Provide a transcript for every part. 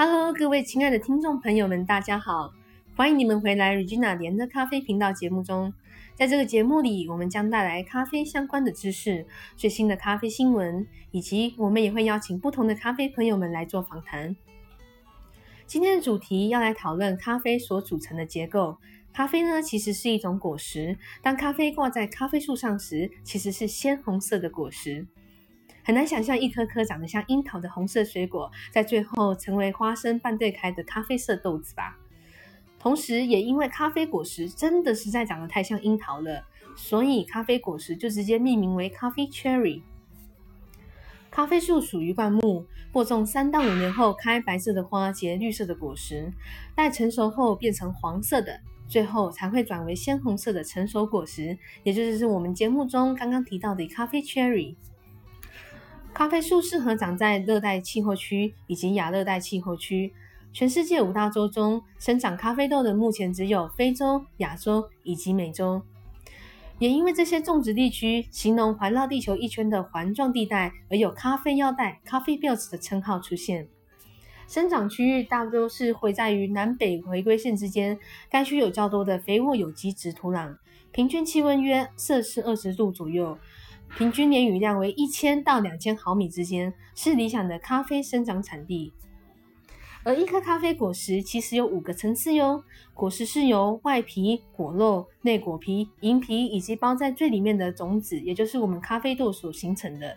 Hello，各位亲爱的听众朋友们，大家好！欢迎你们回来 Regina 连的咖啡频道节目中。在这个节目里，我们将带来咖啡相关的知识、最新的咖啡新闻，以及我们也会邀请不同的咖啡朋友们来做访谈。今天的主题要来讨论咖啡所组成的结构。咖啡呢，其实是一种果实。当咖啡挂在咖啡树上时，其实是鲜红色的果实。很难想象一颗颗长得像樱桃的红色水果，在最后成为花生半对开的咖啡色豆子吧。同时，也因为咖啡果实真的实在长得太像樱桃了，所以咖啡果实就直接命名为咖啡 cherry。咖啡树属于灌木，播种三到五年后开白色的花，结绿色的果实，待成熟后变成黄色的，最后才会转为鲜红色的成熟果实，也就是我们节目中刚刚提到的咖啡 cherry。咖啡树适合长在热带气候区以及亚热带气候区。全世界五大洲中，生长咖啡豆的目前只有非洲、亚洲以及美洲。也因为这些种植地区形容环绕地球一圈的环状地带，而有“咖啡腰带咖啡 Belt）” 的称号出现。生长区域大多是会在于南北回归线之间，该区有较多的肥沃有机质土壤，平均气温约摄氏二十度左右。平均年雨量为一千到两千毫米之间，是理想的咖啡生长产地。而一颗咖啡果实其实有五个层次哟，果实是由外皮、果肉、内果皮、银皮以及包在最里面的种子，也就是我们咖啡豆所形成的。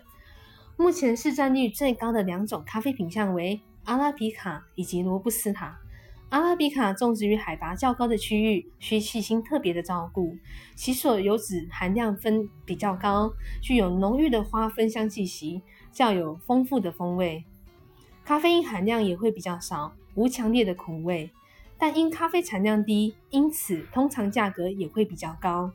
目前市占率最高的两种咖啡品相为阿拉比卡以及罗布斯塔。阿拉比卡种植于海拔较高的区域，需细心特别的照顾，其所油脂含量分比较高，具有浓郁的花芬香气息，较有丰富的风味，咖啡因含量也会比较少，无强烈的苦味。但因咖啡产量低，因此通常价格也会比较高。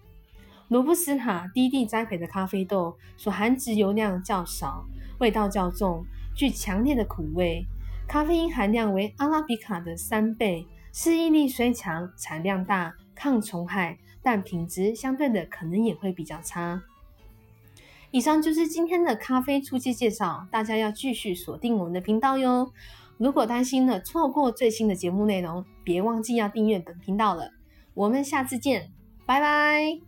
罗布斯塔低地栽培的咖啡豆，所含植油量较少，味道较重，具强烈的苦味。咖啡因含量为阿拉比卡的三倍，适应力虽强，产量大，抗虫害，但品质相对的可能也会比较差。以上就是今天的咖啡初期介绍，大家要继续锁定我们的频道哟。如果担心了错过最新的节目内容，别忘记要订阅本频道了。我们下次见，拜拜。